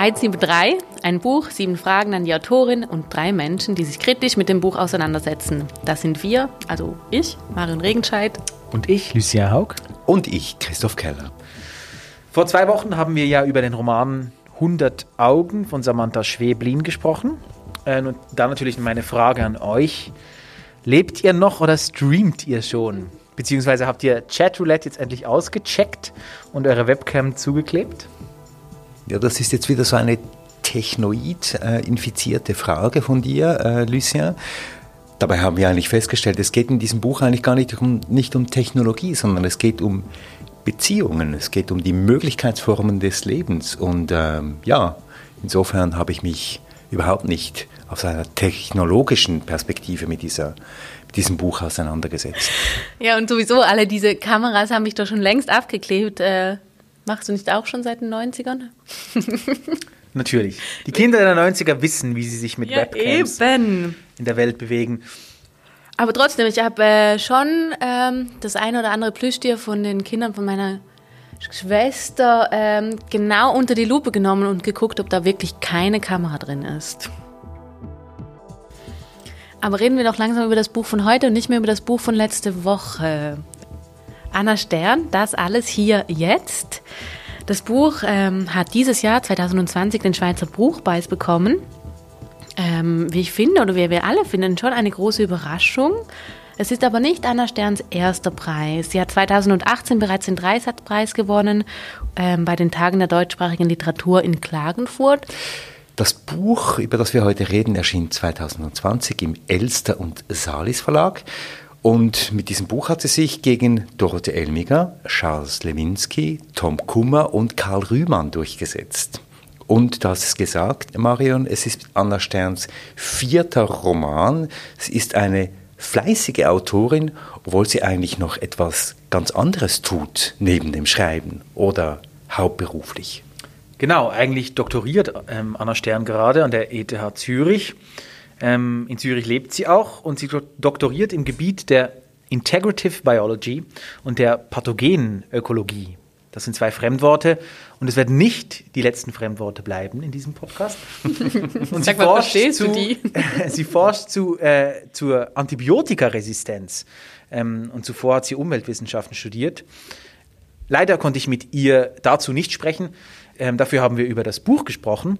173, ein Buch, sieben Fragen an die Autorin und drei Menschen, die sich kritisch mit dem Buch auseinandersetzen. Das sind wir, also ich, Marion Regenscheid. Und ich, Lucia Haug. Und ich, Christoph Keller. Vor zwei Wochen haben wir ja über den Roman 100 Augen von Samantha Schweblin gesprochen. Äh, und da natürlich meine Frage an euch. Lebt ihr noch oder streamt ihr schon? Beziehungsweise habt ihr Chatroulette jetzt endlich ausgecheckt und eure Webcam zugeklebt? Ja, das ist jetzt wieder so eine Technoid-infizierte Frage von dir, äh, Lucien. Dabei haben wir eigentlich festgestellt, es geht in diesem Buch eigentlich gar nicht um, nicht um Technologie, sondern es geht um Beziehungen, es geht um die Möglichkeitsformen des Lebens. Und ähm, ja, insofern habe ich mich überhaupt nicht aus einer technologischen Perspektive mit dieser diesem Buch auseinandergesetzt. Ja, und sowieso alle diese Kameras haben mich doch schon längst abgeklebt. Äh, machst du nicht auch schon seit den 90ern? Natürlich. Die Kinder der 90er wissen, wie sie sich mit ja, Webcams eben. in der Welt bewegen. Aber trotzdem, ich habe äh, schon ähm, das eine oder andere Plüschtier von den Kindern von meiner Schwester ähm, genau unter die Lupe genommen und geguckt, ob da wirklich keine Kamera drin ist. Aber reden wir doch langsam über das Buch von heute und nicht mehr über das Buch von letzte Woche. Anna Stern, das alles hier jetzt. Das Buch ähm, hat dieses Jahr 2020 den Schweizer Buchpreis bekommen ähm, wie ich finde, oder wie wir alle finden, schon eine große Überraschung. Es ist aber nicht Anna Sterns erster Preis. Sie hat 2018 bereits den Dreisatzpreis gewonnen ähm, bei den Tagen der deutschsprachigen Literatur in Klagenfurt. Das Buch, über das wir heute reden, erschien 2020 im Elster und Salis Verlag. Und mit diesem Buch hat sie sich gegen Dorothee Elmiger, Charles Lewinsky, Tom Kummer und Karl Rühmann durchgesetzt. Und du hast es gesagt, Marion, es ist Anna Sterns vierter Roman. Sie ist eine fleißige Autorin, obwohl sie eigentlich noch etwas ganz anderes tut neben dem Schreiben oder hauptberuflich. Genau, eigentlich doktoriert ähm, Anna Stern gerade an der ETH Zürich. Ähm, in Zürich lebt sie auch und sie doktoriert im Gebiet der Integrative Biology und der Pathogenökologie. Das sind zwei Fremdworte und es werden nicht die letzten Fremdworte bleiben in diesem Podcast. Und sie, mal, forscht zu, sie forscht zu, äh, zur Antibiotikaresistenz ähm, und zuvor hat sie Umweltwissenschaften studiert. Leider konnte ich mit ihr dazu nicht sprechen. Ähm, dafür haben wir über das Buch gesprochen.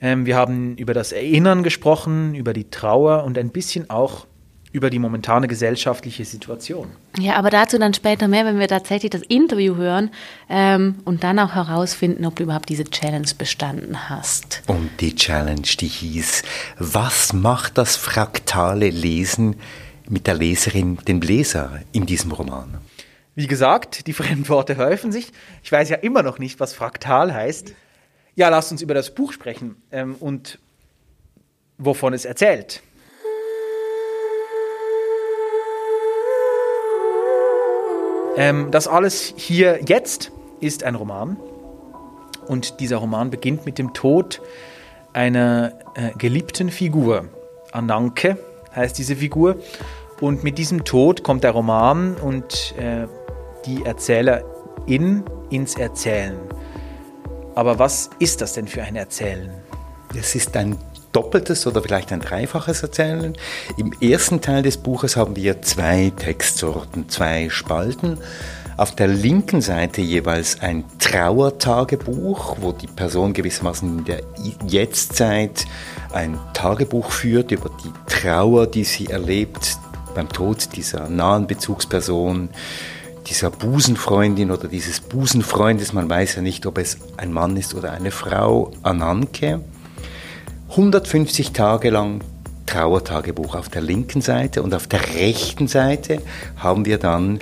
Ähm, wir haben über das Erinnern gesprochen, über die Trauer und ein bisschen auch über die momentane gesellschaftliche Situation. Ja, aber dazu dann später mehr, wenn wir tatsächlich das Interview hören ähm, und dann auch herausfinden, ob du überhaupt diese Challenge bestanden hast. Und die Challenge, die hieß, was macht das fraktale Lesen mit der Leserin, dem Leser in diesem Roman? Wie gesagt, die Fremdworte häufen sich. Ich weiß ja immer noch nicht, was fraktal heißt. Ja, lasst uns über das Buch sprechen ähm, und wovon es erzählt. Ähm, das alles hier jetzt ist ein Roman. Und dieser Roman beginnt mit dem Tod einer äh, geliebten Figur. Ananke heißt diese Figur. Und mit diesem Tod kommt der Roman und äh, die Erzählerin ins Erzählen. Aber was ist das denn für ein Erzählen? Es ist ein doppeltes oder vielleicht ein dreifaches Erzählen. Im ersten Teil des Buches haben wir zwei Textsorten, zwei Spalten. Auf der linken Seite jeweils ein Trauertagebuch, wo die Person gewissermaßen in der Jetztzeit ein Tagebuch führt über die Trauer, die sie erlebt beim Tod dieser nahen Bezugsperson, dieser Busenfreundin oder dieses Busenfreundes. Man weiß ja nicht, ob es ein Mann ist oder eine Frau, Ananke. 150 Tage lang Trauertagebuch auf der linken Seite und auf der rechten Seite haben wir dann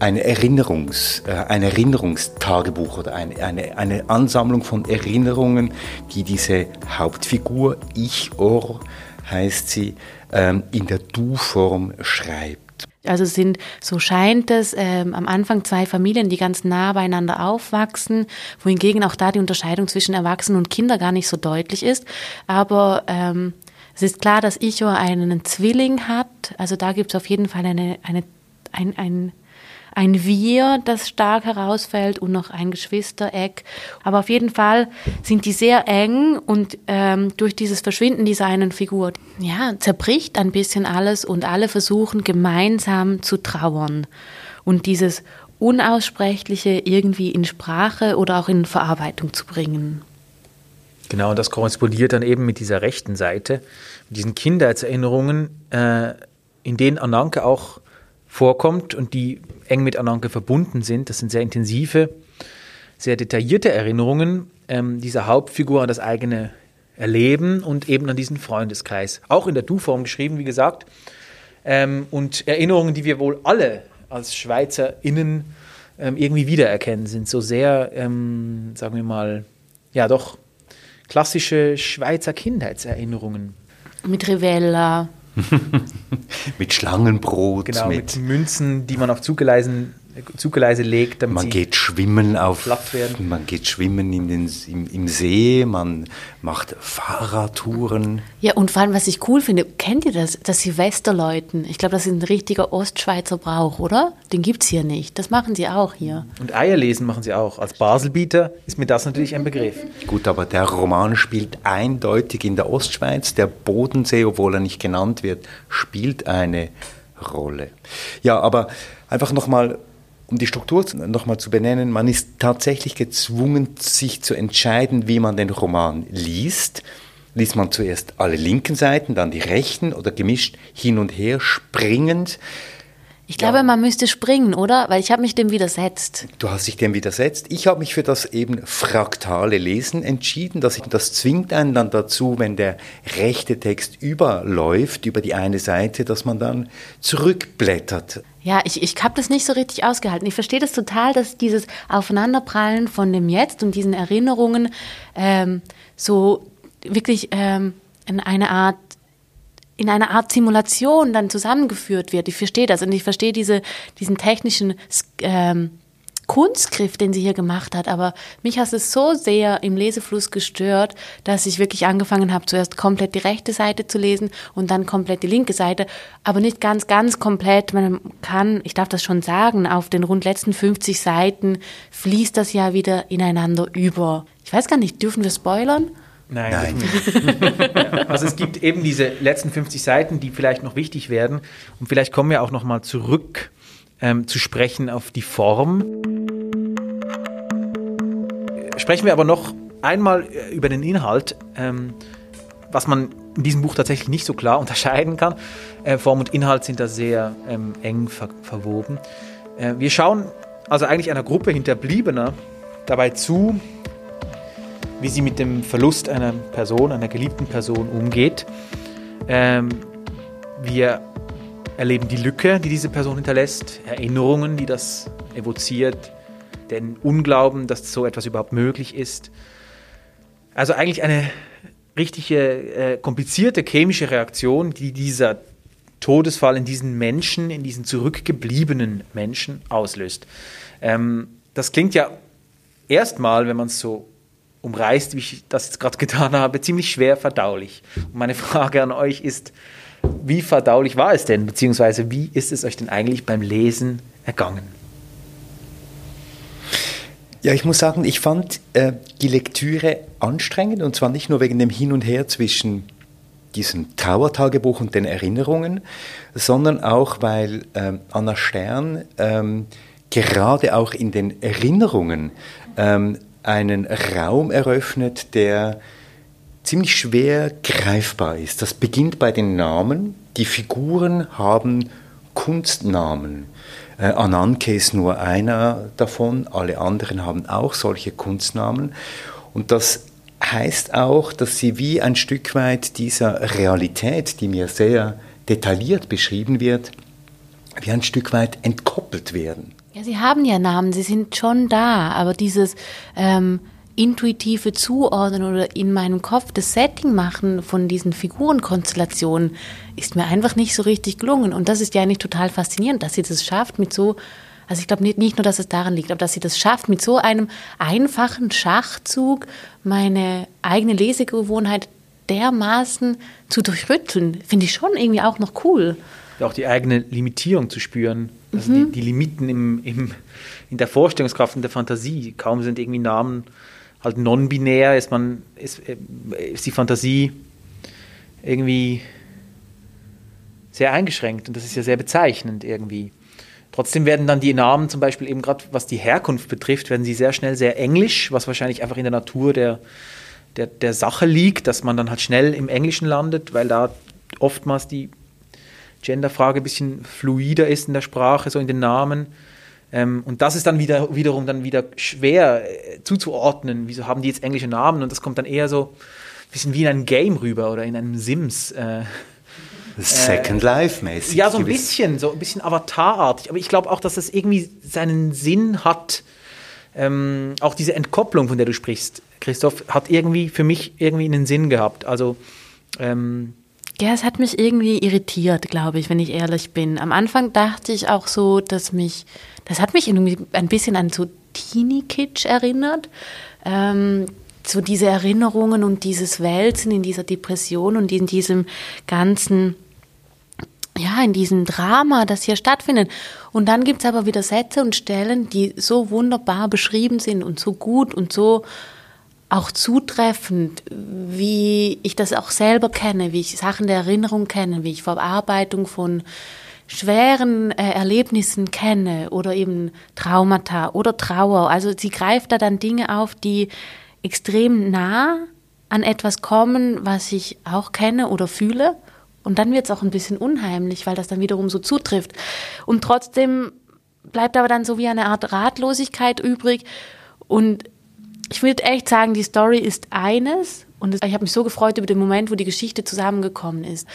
eine Erinnerungs, äh, ein Erinnerungstagebuch oder eine, eine, eine Ansammlung von Erinnerungen, die diese Hauptfigur, Ich Or heißt sie, ähm, in der Du-Form schreibt. Also sind, so scheint es, ähm, am Anfang zwei Familien, die ganz nah beieinander aufwachsen, wohingegen auch da die Unterscheidung zwischen Erwachsenen und Kindern gar nicht so deutlich ist. Aber ähm, es ist klar, dass Icho einen Zwilling hat. Also da gibt es auf jeden Fall eine, eine, ein, ein, ein Wir, das stark herausfällt und noch ein Geschwistereck. Aber auf jeden Fall sind die sehr eng und ähm, durch dieses Verschwinden dieser einen Figur, ja, zerbricht ein bisschen alles und alle versuchen gemeinsam zu trauern. Und dieses Unaussprechliche irgendwie in Sprache oder auch in Verarbeitung zu bringen. Genau, und das korrespondiert dann eben mit dieser rechten Seite, mit diesen Kindheitserinnerungen, äh, in denen Ananke auch vorkommt und die eng mit Ananke verbunden sind. Das sind sehr intensive, sehr detaillierte Erinnerungen ähm, dieser Hauptfigur an das eigene Erleben und eben an diesen Freundeskreis. Auch in der Du-Form geschrieben, wie gesagt. Ähm, und Erinnerungen, die wir wohl alle als SchweizerInnen ähm, irgendwie wiedererkennen, sind so sehr, ähm, sagen wir mal, ja doch klassische Schweizer Kindheitserinnerungen. Mit Rivella. mit Schlangenbrot. Genau, mit, mit, Münzen, die man auf Zugeleisen Zugeleise legt, damit man geht schwimmen auf werden. Man geht schwimmen in den, im, im, See, man macht Fahrradtouren. Ja, und vor allem, was ich cool finde, kennt ihr das, das Silvesterläuten? Ich glaube, das ist ein richtiger Ostschweizer Brauch, oder? Den gibt es hier nicht. Das machen sie auch hier. Und Eierlesen machen sie auch. Als Baselbieter ist mir das natürlich ein Begriff. Gut, aber der Roman spielt eindeutig in der Ostschweiz. Der Bodensee, obwohl er nicht genannt wird, spielt eine Rolle. Ja, aber einfach nochmal um die Struktur nochmal zu benennen, man ist tatsächlich gezwungen, sich zu entscheiden, wie man den Roman liest. Liest man zuerst alle linken Seiten, dann die rechten oder gemischt hin und her springend. Ich glaube, ja. man müsste springen, oder? Weil ich habe mich dem widersetzt. Du hast dich dem widersetzt. Ich habe mich für das eben fraktale Lesen entschieden. Das, das zwingt einen dann dazu, wenn der rechte Text überläuft über die eine Seite, dass man dann zurückblättert. Ja, ich, ich habe das nicht so richtig ausgehalten. Ich verstehe das total, dass dieses Aufeinanderprallen von dem Jetzt und diesen Erinnerungen ähm, so wirklich ähm, in eine Art in einer Art Simulation dann zusammengeführt wird. Ich verstehe das und ich verstehe diese, diesen technischen ähm, Kunstgriff, den sie hier gemacht hat. Aber mich hat es so sehr im Lesefluss gestört, dass ich wirklich angefangen habe, zuerst komplett die rechte Seite zu lesen und dann komplett die linke Seite. Aber nicht ganz, ganz komplett. Man kann, ich darf das schon sagen, auf den rund letzten 50 Seiten fließt das ja wieder ineinander über. Ich weiß gar nicht, dürfen wir spoilern? Nein. Nein. also es gibt eben diese letzten 50 Seiten, die vielleicht noch wichtig werden. Und vielleicht kommen wir auch noch mal zurück ähm, zu sprechen auf die Form. Sprechen wir aber noch einmal äh, über den Inhalt, ähm, was man in diesem Buch tatsächlich nicht so klar unterscheiden kann. Äh, Form und Inhalt sind da sehr ähm, eng ver verwoben. Äh, wir schauen also eigentlich einer Gruppe Hinterbliebener dabei zu, wie sie mit dem Verlust einer Person, einer geliebten Person umgeht. Ähm, wir erleben die Lücke, die diese Person hinterlässt, Erinnerungen, die das evoziert, den Unglauben, dass so etwas überhaupt möglich ist. Also eigentlich eine richtige äh, komplizierte chemische Reaktion, die dieser Todesfall in diesen Menschen, in diesen zurückgebliebenen Menschen auslöst. Ähm, das klingt ja erstmal, wenn man es so umreißt, wie ich das jetzt gerade getan habe, ziemlich schwer verdaulich. Und meine Frage an euch ist, wie verdaulich war es denn, beziehungsweise wie ist es euch denn eigentlich beim Lesen ergangen? Ja, ich muss sagen, ich fand äh, die Lektüre anstrengend und zwar nicht nur wegen dem Hin und Her zwischen diesem Trauertagebuch und den Erinnerungen, sondern auch, weil ähm, Anna Stern ähm, gerade auch in den Erinnerungen ähm, einen Raum eröffnet, der ziemlich schwer greifbar ist. Das beginnt bei den Namen. Die Figuren haben Kunstnamen. Äh, Ananke ist nur einer davon, alle anderen haben auch solche Kunstnamen. Und das heißt auch, dass sie wie ein Stück weit dieser Realität, die mir sehr detailliert beschrieben wird, wie ein Stück weit entkoppelt werden. Ja, sie haben ja Namen, sie sind schon da, aber dieses ähm, intuitive Zuordnen oder in meinem Kopf das Setting machen von diesen Figurenkonstellationen ist mir einfach nicht so richtig gelungen. Und das ist ja eigentlich total faszinierend, dass sie das schafft mit so, also ich glaube nicht, nicht nur, dass es daran liegt, aber dass sie das schafft mit so einem einfachen Schachzug meine eigene Lesegewohnheit dermaßen zu durchrütteln, finde ich schon irgendwie auch noch cool. auch die eigene Limitierung zu spüren Also Mhm. die, die Limiten im, im, in der Vorstellungskraft und der Fantasie. Kaum sind irgendwie Namen halt non-binär, ist man, ist, äh, ist die Fantasie irgendwie sehr eingeschränkt und das ist ja sehr bezeichnend irgendwie. Trotzdem werden dann die Namen zum Beispiel eben gerade, was die Herkunft betrifft, werden sie sehr schnell sehr englisch, was wahrscheinlich einfach in der Natur der, der, der Sache liegt, dass man dann halt schnell im Englischen landet, weil da oftmals die Genderfrage ein bisschen fluider ist in der Sprache, so in den Namen. Ähm, und das ist dann wieder, wiederum dann wieder schwer äh, zuzuordnen. Wieso haben die jetzt englische Namen? Und das kommt dann eher so ein bisschen wie in einem Game rüber oder in einem Sims. Äh, Second Life mäßig. ja, so ein bisschen, so ein bisschen Avatarartig. Aber ich glaube auch, dass das irgendwie seinen Sinn hat. Ähm, auch diese Entkopplung, von der du sprichst, Christoph, hat irgendwie für mich irgendwie einen Sinn gehabt. Also ähm, Ja, es hat mich irgendwie irritiert, glaube ich, wenn ich ehrlich bin. Am Anfang dachte ich auch so, dass mich, das hat mich irgendwie ein bisschen an so Teenie-Kitsch erinnert. Ähm, so diese Erinnerungen und dieses Wälzen in dieser Depression und in diesem ganzen, ja, in diesem Drama, das hier stattfindet. Und dann gibt es aber wieder Sätze und Stellen, die so wunderbar beschrieben sind und so gut und so auch zutreffend, wie ich das auch selber kenne, wie ich Sachen der Erinnerung kenne, wie ich Verarbeitung von schweren äh, Erlebnissen kenne oder eben Traumata oder Trauer. Also sie greift da dann Dinge auf, die extrem nah an etwas kommen, was ich auch kenne oder fühle. Und dann wird es auch ein bisschen unheimlich, weil das dann wiederum so zutrifft. Und trotzdem bleibt aber dann so wie eine Art Ratlosigkeit übrig. Und ich würde echt sagen, die Story ist eines. Und ich habe mich so gefreut über den Moment, wo die Geschichte zusammengekommen ist.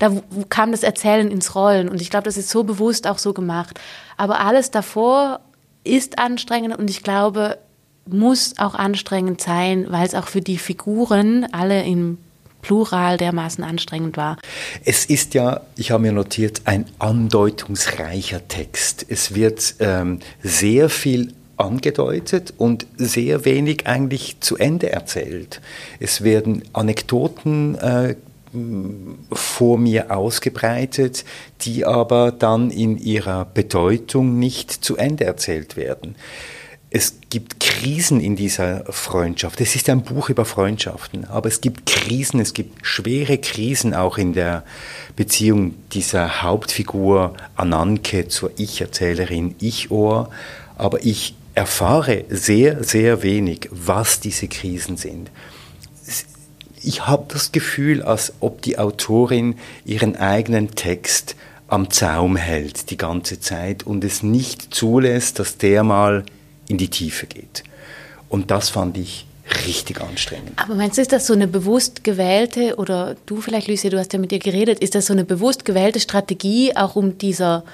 Da kam das Erzählen ins Rollen. Und ich glaube, das ist so bewusst auch so gemacht. Aber alles davor ist anstrengend und ich glaube, muss auch anstrengend sein, weil es auch für die Figuren alle im Plural dermaßen anstrengend war. Es ist ja, ich habe mir notiert, ein andeutungsreicher Text. Es wird ähm, sehr viel angedeutet und sehr wenig eigentlich zu Ende erzählt. Es werden Anekdoten äh, vor mir ausgebreitet, die aber dann in ihrer Bedeutung nicht zu Ende erzählt werden. Es gibt Krisen in dieser Freundschaft. Es ist ein Buch über Freundschaften, aber es gibt Krisen, es gibt schwere Krisen auch in der Beziehung dieser Hauptfigur Ananke zur Ich-Erzählerin Ich-Ohr. Aber ich erfahre sehr, sehr wenig, was diese Krisen sind. Ich habe das Gefühl, als ob die Autorin ihren eigenen Text am Zaum hält die ganze Zeit und es nicht zulässt, dass der mal in die Tiefe geht. Und das fand ich richtig anstrengend. Aber meinst du, ist das so eine bewusst gewählte, oder du vielleicht, Lucia, du hast ja mit ihr geredet, ist das so eine bewusst gewählte Strategie, auch um dieser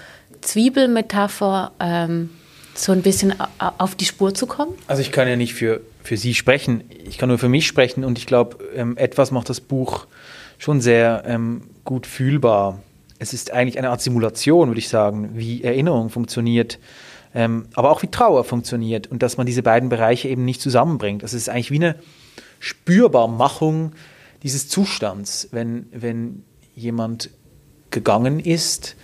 Zwiebelmetapher ähm, so ein bisschen auf die Spur zu kommen? Also ich kann ja nicht für, für Sie sprechen, ich kann nur für mich sprechen und ich glaube, ähm, etwas macht das Buch schon sehr ähm, gut fühlbar. Es ist eigentlich eine Art Simulation, würde ich sagen, wie Erinnerung funktioniert, ähm, aber auch wie Trauer funktioniert und dass man diese beiden Bereiche eben nicht zusammenbringt. Das ist eigentlich wie eine Spürbarmachung dieses Zustands, wenn, wenn jemand gegangen ist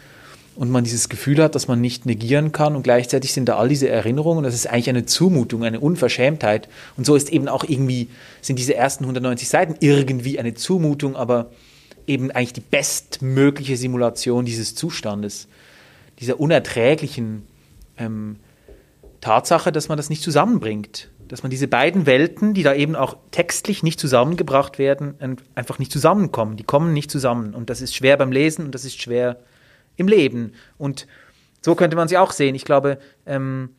und man dieses Gefühl hat, dass man nicht negieren kann und gleichzeitig sind da all diese Erinnerungen. Das ist eigentlich eine Zumutung, eine Unverschämtheit. Und so ist eben auch irgendwie, sind diese ersten 190 Seiten irgendwie eine Zumutung, aber eben eigentlich die bestmögliche Simulation dieses Zustandes, dieser unerträglichen ähm, Tatsache, dass man das nicht zusammenbringt. Dass man diese beiden Welten, die da eben auch textlich nicht zusammengebracht werden, ein- einfach nicht zusammenkommen. Die kommen nicht zusammen. Und das ist schwer beim Lesen und das ist schwer im Leben. Und so könnte man sie auch sehen. Ich glaube, ähm,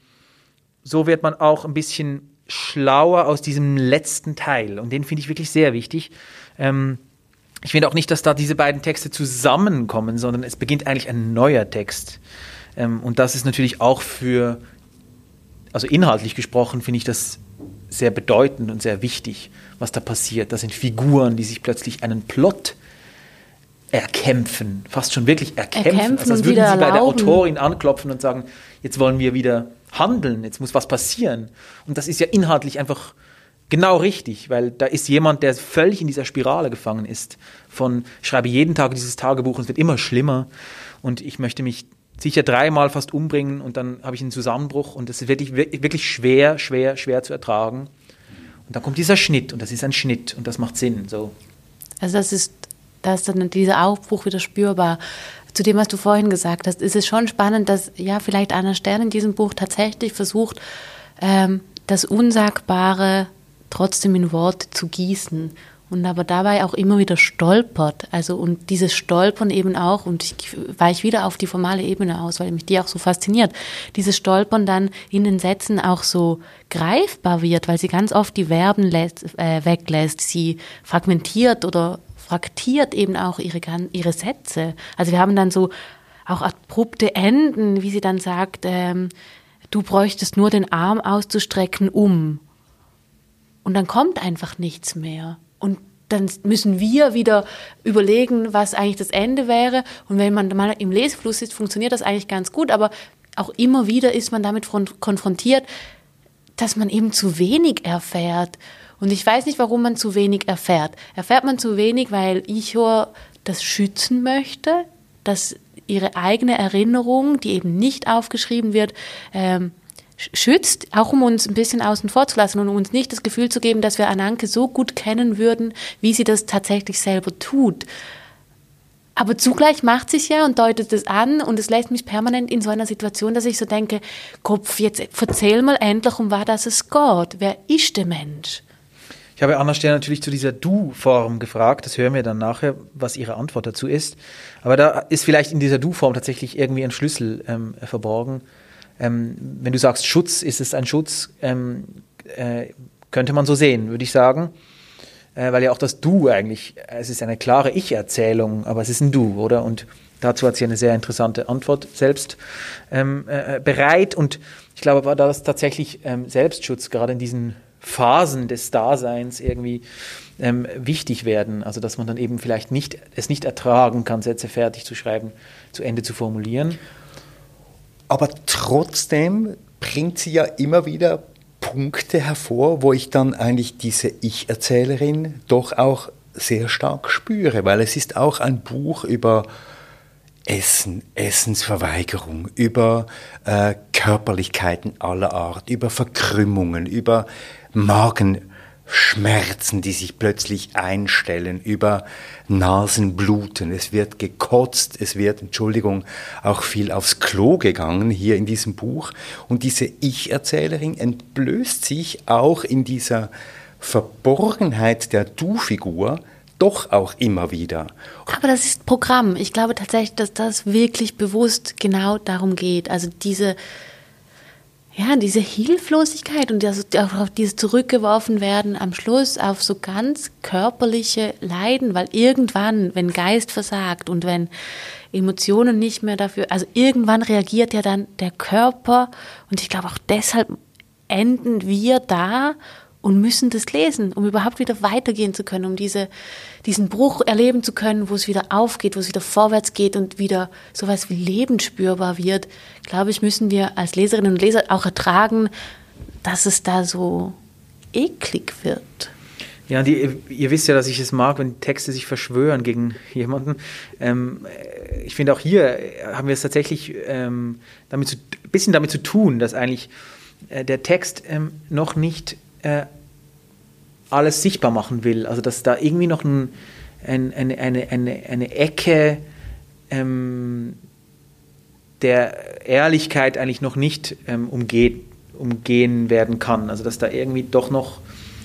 so wird man auch ein bisschen schlauer aus diesem letzten Teil. Und den finde ich wirklich sehr wichtig. Ähm, ich finde auch nicht, dass da diese beiden Texte zusammenkommen, sondern es beginnt eigentlich ein neuer Text. Ähm, und das ist natürlich auch für, also inhaltlich gesprochen, finde ich das sehr bedeutend und sehr wichtig, was da passiert. Das sind Figuren, die sich plötzlich einen Plot erkämpfen, fast schon wirklich erkämpfen. Erkämpfen also als würden sie bei der erlauben. Autorin anklopfen und sagen, jetzt wollen wir wieder handeln, jetzt muss was passieren. Und das ist ja inhaltlich einfach genau richtig, weil da ist jemand, der völlig in dieser Spirale gefangen ist. Von ich schreibe jeden Tag dieses Tagebuch und es wird immer schlimmer und ich möchte mich sicher dreimal fast umbringen und dann habe ich einen Zusammenbruch und das ist wirklich, wirklich schwer, schwer, schwer zu ertragen. Und dann kommt dieser Schnitt und das ist ein Schnitt und das macht Sinn. So. Also das ist, da ist dann dieser Aufbruch wieder spürbar. Zu dem, was du vorhin gesagt hast, ist es schon spannend, dass ja vielleicht Anna Stern in diesem Buch tatsächlich versucht, ähm, das Unsagbare trotzdem in Worte zu gießen und aber dabei auch immer wieder stolpert. Also und dieses Stolpern eben auch, und ich weiche wieder auf die formale Ebene aus, weil mich die auch so fasziniert, dieses Stolpern dann in den Sätzen auch so greifbar wird, weil sie ganz oft die Verben lässt, äh, weglässt, sie fragmentiert oder fraktiert eben auch ihre, ihre Sätze. Also wir haben dann so auch abrupte Enden, wie sie dann sagt, ähm, du bräuchtest nur den Arm auszustrecken, um. Und dann kommt einfach nichts mehr. Und dann müssen wir wieder überlegen, was eigentlich das Ende wäre. Und wenn man mal im Lesefluss ist, funktioniert das eigentlich ganz gut. Aber auch immer wieder ist man damit konfrontiert, dass man eben zu wenig erfährt. Und ich weiß nicht, warum man zu wenig erfährt. Erfährt man zu wenig, weil Ichor das schützen möchte, dass ihre eigene Erinnerung, die eben nicht aufgeschrieben wird, ähm, schützt, auch um uns ein bisschen außen vor zu lassen und um uns nicht das Gefühl zu geben, dass wir Ananke so gut kennen würden, wie sie das tatsächlich selber tut. Aber zugleich macht es ja und deutet es an und es lässt mich permanent in so einer Situation, dass ich so denke, Kopf, jetzt erzähl mal endlich, um was es geht. Wer ist der Mensch? Ich habe Anna Stern natürlich zu dieser Du-Form gefragt. Das hören wir dann nachher, was ihre Antwort dazu ist. Aber da ist vielleicht in dieser Du-Form tatsächlich irgendwie ein Schlüssel ähm, verborgen ähm, wenn du sagst Schutz, ist es ein Schutz, ähm, äh, könnte man so sehen, würde ich sagen. Äh, weil ja auch das Du eigentlich, es ist eine klare Ich-Erzählung, aber es ist ein Du, oder? Und dazu hat sie eine sehr interessante Antwort selbst ähm, äh, bereit. Und ich glaube, war das tatsächlich ähm, Selbstschutz, gerade in diesen Phasen des Daseins irgendwie ähm, wichtig werden. Also dass man dann eben vielleicht nicht, es nicht ertragen kann, Sätze fertig zu schreiben, zu Ende zu formulieren. Aber trotzdem bringt sie ja immer wieder Punkte hervor, wo ich dann eigentlich diese Ich-Erzählerin doch auch sehr stark spüre, weil es ist auch ein Buch über Essen, Essensverweigerung, über äh, Körperlichkeiten aller Art, über Verkrümmungen, über Magen. Schmerzen, die sich plötzlich einstellen, über Nasenbluten. Es wird gekotzt, es wird, Entschuldigung, auch viel aufs Klo gegangen hier in diesem Buch. Und diese Ich-Erzählerin entblößt sich auch in dieser Verborgenheit der Du-Figur doch auch immer wieder. Aber das ist Programm. Ich glaube tatsächlich, dass das wirklich bewusst genau darum geht. Also diese ja, diese Hilflosigkeit und das, auch dieses zurückgeworfen werden am Schluss auf so ganz körperliche Leiden, weil irgendwann, wenn Geist versagt und wenn Emotionen nicht mehr dafür, also irgendwann reagiert ja dann der Körper und ich glaube auch deshalb enden wir da und müssen das lesen, um überhaupt wieder weitergehen zu können, um diese, diesen Bruch erleben zu können, wo es wieder aufgeht, wo es wieder vorwärts geht und wieder sowas wie Leben spürbar wird, glaube ich, müssen wir als Leserinnen und Leser auch ertragen, dass es da so eklig wird. Ja, die, ihr wisst ja, dass ich es mag, wenn Texte sich verschwören gegen jemanden. Ähm, ich finde auch hier haben wir es tatsächlich ähm, damit zu, bisschen damit zu tun, dass eigentlich äh, der Text ähm, noch nicht äh, alles sichtbar machen will. Also dass da irgendwie noch ein, ein, eine, eine, eine, eine Ecke ähm, der Ehrlichkeit eigentlich noch nicht ähm, umgeht, umgehen werden kann. Also dass da irgendwie doch noch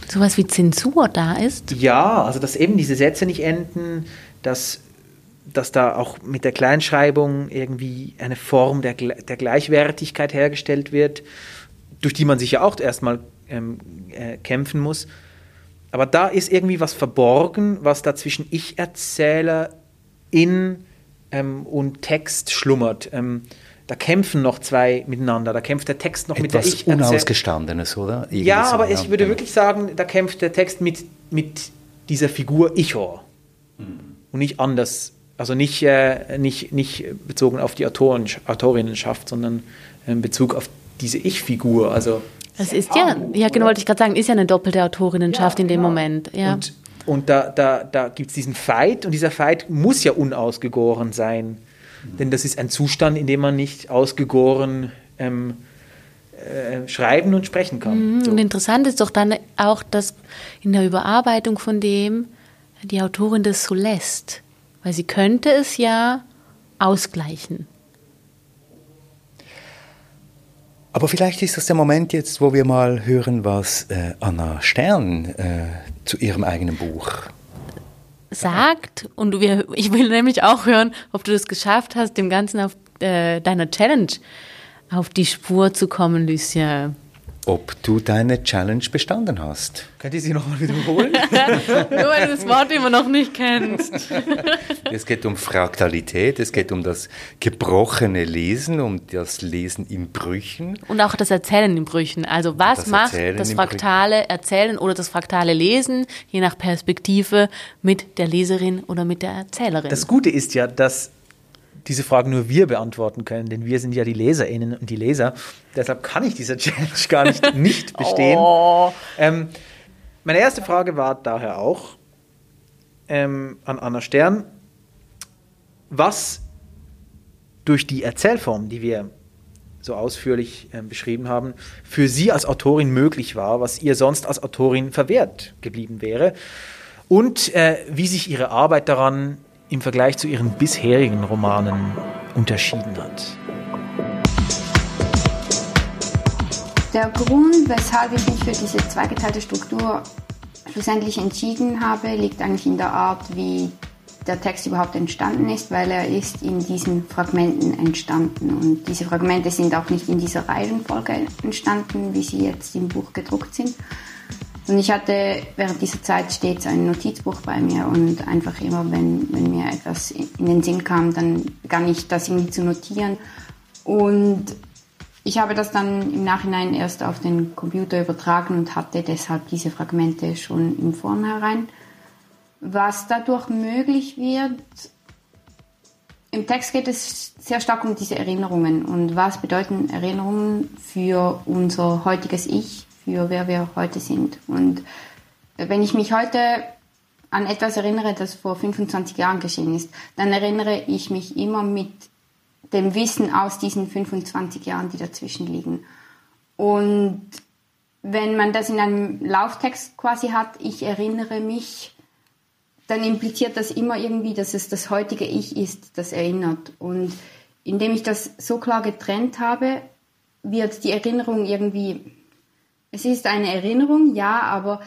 sowas wie Zensur da ist. Ja, also dass eben diese Sätze nicht enden, dass dass da auch mit der Kleinschreibung irgendwie eine Form der, der Gleichwertigkeit hergestellt wird, durch die man sich ja auch erstmal ähm, äh, kämpfen muss. Aber da ist irgendwie was verborgen, was da zwischen Ich-Erzähler in ähm, und Text schlummert. Ähm, da kämpfen noch zwei miteinander. Da kämpft der Text noch Etwas mit der ich Unausgestandenes, oder? Irgendwie ja, so, aber ja. ich würde wirklich sagen, da kämpft der Text mit, mit dieser Figur Ichor. Mhm. Und nicht anders. Also nicht, äh, nicht, nicht bezogen auf die Autoren, Autorinnenschaft, sondern in Bezug auf diese Ich-Figur. Also das ist ja, ja genau, wollte ich gerade sagen, ist ja eine doppelte Autorinnenschaft ja, in dem genau. Moment. Ja. Und, und da, da, da gibt es diesen Fight und dieser Fight muss ja unausgegoren sein. denn das ist ein Zustand, in dem man nicht ausgegoren ähm, äh, schreiben und sprechen kann. Mhm. So. Und interessant ist doch dann auch, dass in der Überarbeitung von dem die Autorin das so lässt, weil sie könnte es ja ausgleichen. Aber vielleicht ist das der Moment jetzt, wo wir mal hören, was äh, Anna Stern äh, zu ihrem eigenen Buch sagt. Und wir, ich will nämlich auch hören, ob du es geschafft hast, dem Ganzen auf äh, deiner Challenge auf die Spur zu kommen, Lucien ob du deine Challenge bestanden hast. Könnt ihr sie nochmal wiederholen? Nur weil du das Wort immer noch nicht kennst. es geht um Fraktalität, es geht um das gebrochene Lesen, um das Lesen in Brüchen. Und auch das Erzählen in Brüchen. Also was das macht Erzählen das fraktale Erzählen oder das fraktale Lesen, je nach Perspektive, mit der Leserin oder mit der Erzählerin? Das Gute ist ja, dass diese Fragen nur wir beantworten können, denn wir sind ja die LeserInnen und die Leser. Deshalb kann ich diese Challenge gar nicht, nicht bestehen. Oh. Ähm, meine erste Frage war daher auch ähm, an Anna Stern, was durch die Erzählform, die wir so ausführlich äh, beschrieben haben, für sie als Autorin möglich war, was ihr sonst als Autorin verwehrt geblieben wäre und äh, wie sich ihre Arbeit daran im Vergleich zu ihren bisherigen Romanen unterschieden hat. Der Grund, weshalb ich mich für diese zweigeteilte Struktur schlussendlich entschieden habe, liegt eigentlich in der Art, wie der Text überhaupt entstanden ist, weil er ist in diesen Fragmenten entstanden. Und diese Fragmente sind auch nicht in dieser Reihenfolge entstanden, wie sie jetzt im Buch gedruckt sind, und ich hatte während dieser Zeit stets ein Notizbuch bei mir und einfach immer, wenn, wenn mir etwas in den Sinn kam, dann begann ich das irgendwie zu notieren. Und ich habe das dann im Nachhinein erst auf den Computer übertragen und hatte deshalb diese Fragmente schon im Vornherein. Was dadurch möglich wird, im Text geht es sehr stark um diese Erinnerungen und was bedeuten Erinnerungen für unser heutiges Ich, für wer wir heute sind. Und wenn ich mich heute an etwas erinnere, das vor 25 Jahren geschehen ist, dann erinnere ich mich immer mit dem Wissen aus diesen 25 Jahren, die dazwischen liegen. Und wenn man das in einem Lauftext quasi hat, ich erinnere mich, dann impliziert das immer irgendwie, dass es das heutige Ich ist, das erinnert. Und indem ich das so klar getrennt habe, wird die Erinnerung irgendwie es ist eine Erinnerung, ja, aber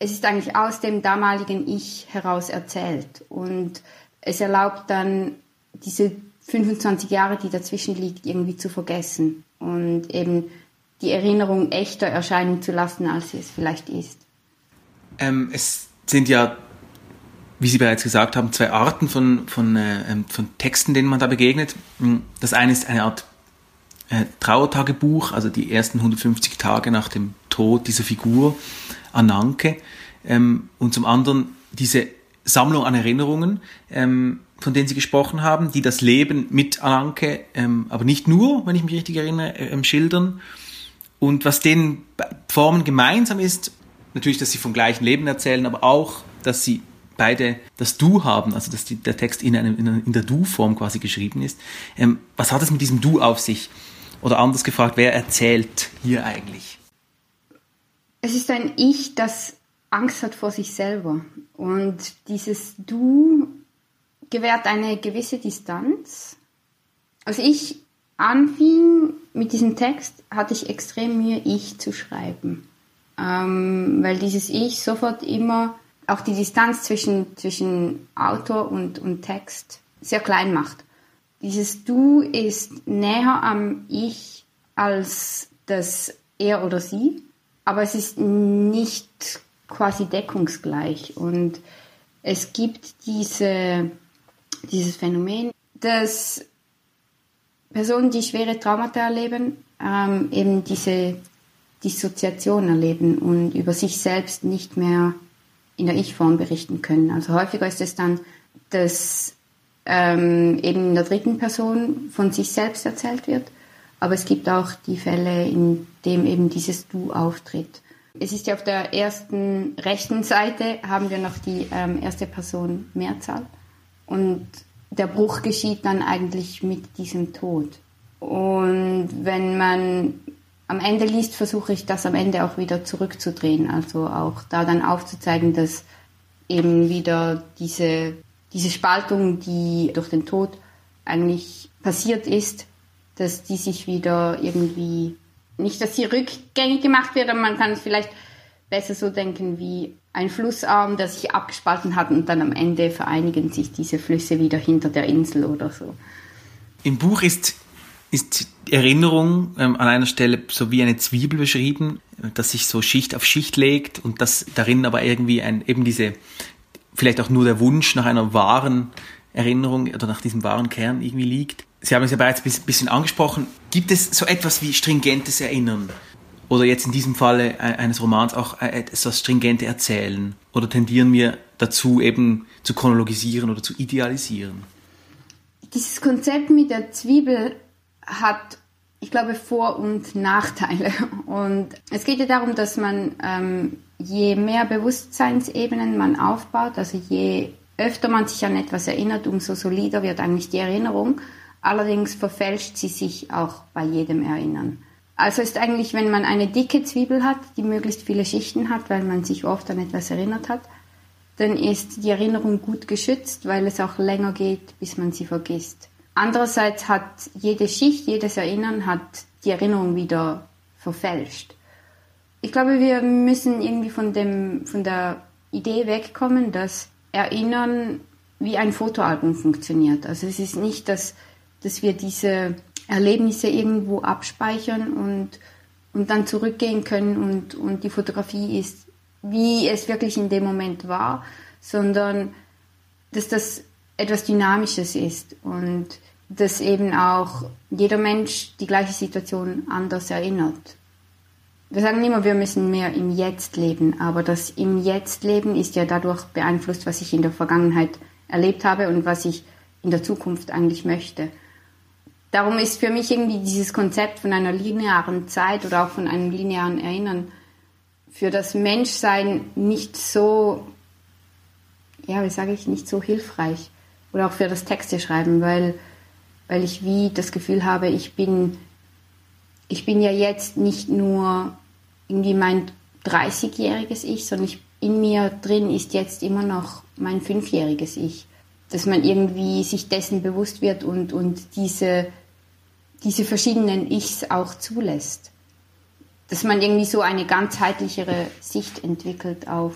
es ist eigentlich aus dem damaligen Ich heraus erzählt. Und es erlaubt dann diese 25 Jahre, die dazwischen liegt, irgendwie zu vergessen und eben die Erinnerung echter erscheinen zu lassen, als sie es vielleicht ist. Ähm, es sind ja, wie Sie bereits gesagt haben, zwei Arten von, von, äh, ähm, von Texten, denen man da begegnet. Das eine ist eine Art äh, Trauertagebuch, also die ersten 150 Tage nach dem Tod dieser Figur Ananke ähm, und zum anderen diese Sammlung an Erinnerungen, ähm, von denen Sie gesprochen haben, die das Leben mit Ananke, ähm, aber nicht nur, wenn ich mich richtig erinnere, äh, schildern. Und was den Formen gemeinsam ist, natürlich, dass sie vom gleichen Leben erzählen, aber auch, dass sie beide das Du haben, also dass die, der Text in, einem, in, in der Du-Form quasi geschrieben ist. Ähm, was hat es mit diesem Du auf sich? Oder anders gefragt, wer erzählt hier eigentlich? Es ist ein Ich, das Angst hat vor sich selber. Und dieses Du gewährt eine gewisse Distanz. Als ich anfing mit diesem Text, hatte ich extrem Mühe, Ich zu schreiben. Ähm, weil dieses Ich sofort immer auch die Distanz zwischen, zwischen Autor und, und Text sehr klein macht. Dieses Du ist näher am Ich als das Er oder Sie, aber es ist nicht quasi deckungsgleich. Und es gibt diese, dieses Phänomen, dass Personen, die schwere Traumata erleben, ähm, eben diese Dissoziation erleben und über sich selbst nicht mehr in der Ich-Form berichten können. Also häufiger ist es dann, dass ähm, eben in der dritten Person von sich selbst erzählt wird. Aber es gibt auch die Fälle, in dem eben dieses Du auftritt. Es ist ja auf der ersten rechten Seite haben wir noch die ähm, erste Person Mehrzahl. Und der Bruch geschieht dann eigentlich mit diesem Tod. Und wenn man am Ende liest, versuche ich das am Ende auch wieder zurückzudrehen. Also auch da dann aufzuzeigen, dass eben wieder diese, diese Spaltung, die durch den Tod eigentlich passiert ist, dass die sich wieder irgendwie, nicht, dass sie rückgängig gemacht wird, aber man kann es vielleicht besser so denken wie ein Flussarm, der sich abgespalten hat und dann am Ende vereinigen sich diese Flüsse wieder hinter der Insel oder so. Im Buch ist, ist Erinnerung ähm, an einer Stelle so wie eine Zwiebel beschrieben, dass sich so Schicht auf Schicht legt und dass darin aber irgendwie ein, eben diese, vielleicht auch nur der Wunsch nach einer wahren Erinnerung oder nach diesem wahren Kern irgendwie liegt. Sie haben es ja bereits ein bisschen angesprochen. Gibt es so etwas wie stringentes Erinnern? Oder jetzt in diesem Falle e-, eines Romans auch e-, etwas stringente Erzählen? Oder tendieren wir dazu, eben zu chronologisieren oder zu idealisieren? Dieses Konzept mit der Zwiebel hat, ich glaube, Vor- und Nachteile. Und es geht ja darum, dass man, ähm, je mehr Bewusstseinsebenen man aufbaut, also je öfter man sich an etwas erinnert, umso solider wird eigentlich die Erinnerung. Allerdings verfälscht sie sich auch bei jedem Erinnern. Also ist eigentlich, wenn man eine dicke Zwiebel hat, die möglichst viele Schichten hat, weil man sich oft an etwas erinnert hat, dann ist die Erinnerung gut geschützt, weil es auch länger geht, bis man sie vergisst. Andererseits hat jede Schicht, jedes Erinnern hat die Erinnerung wieder verfälscht. Ich glaube, wir müssen irgendwie von, dem, von der Idee wegkommen, dass Erinnern wie ein Fotoalbum funktioniert. Also es ist nicht, dass dass wir diese Erlebnisse irgendwo abspeichern und, und dann zurückgehen können und, und die Fotografie ist, wie es wirklich in dem Moment war, sondern dass das etwas Dynamisches ist und dass eben auch jeder Mensch die gleiche Situation anders erinnert. Wir sagen immer, wir müssen mehr im Jetzt leben, aber das im Jetzt leben ist ja dadurch beeinflusst, was ich in der Vergangenheit erlebt habe und was ich in der Zukunft eigentlich möchte. Darum ist für mich irgendwie dieses Konzept von einer linearen Zeit oder auch von einem linearen Erinnern für das Menschsein nicht so, ja, wie sage ich, nicht so hilfreich. Oder auch für das Texteschreiben, weil, weil ich wie das Gefühl habe, ich bin, ich bin ja jetzt nicht nur irgendwie mein 30-jähriges Ich, sondern ich, in mir drin ist jetzt immer noch mein fünfjähriges Ich. Dass man irgendwie sich dessen bewusst wird und, und diese diese verschiedenen Ichs auch zulässt. Dass man irgendwie so eine ganzheitlichere Sicht entwickelt auf,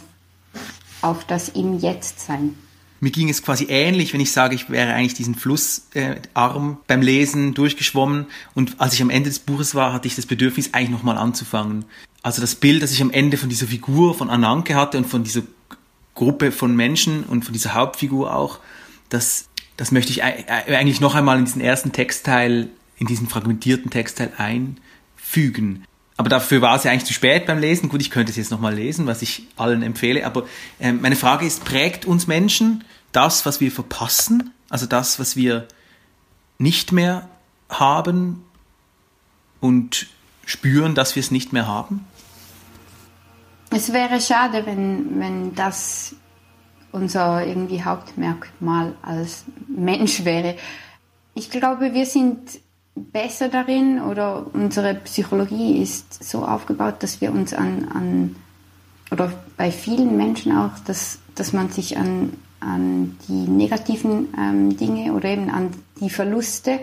auf das im Jetzt-Sein. Mir ging es quasi ähnlich, wenn ich sage, ich wäre eigentlich diesen Flussarm äh, beim Lesen durchgeschwommen und als ich am Ende des Buches war, hatte ich das Bedürfnis, eigentlich nochmal anzufangen. Also das Bild, das ich am Ende von dieser Figur von Ananke hatte und von dieser Gruppe von Menschen und von dieser Hauptfigur auch, das, das möchte ich eigentlich noch einmal in diesen ersten Textteil in diesen fragmentierten Textteil einfügen. Aber dafür war es ja eigentlich zu spät beim Lesen. Gut, ich könnte es jetzt nochmal lesen, was ich allen empfehle. Aber äh, meine Frage ist, prägt uns Menschen das, was wir verpassen? Also das, was wir nicht mehr haben und spüren, dass wir es nicht mehr haben? Es wäre schade, wenn, wenn das unser irgendwie Hauptmerkmal als Mensch wäre. Ich glaube, wir sind besser darin oder unsere Psychologie ist so aufgebaut, dass wir uns an, an oder bei vielen Menschen auch, dass, dass man sich an, an die negativen ähm, Dinge oder eben an die Verluste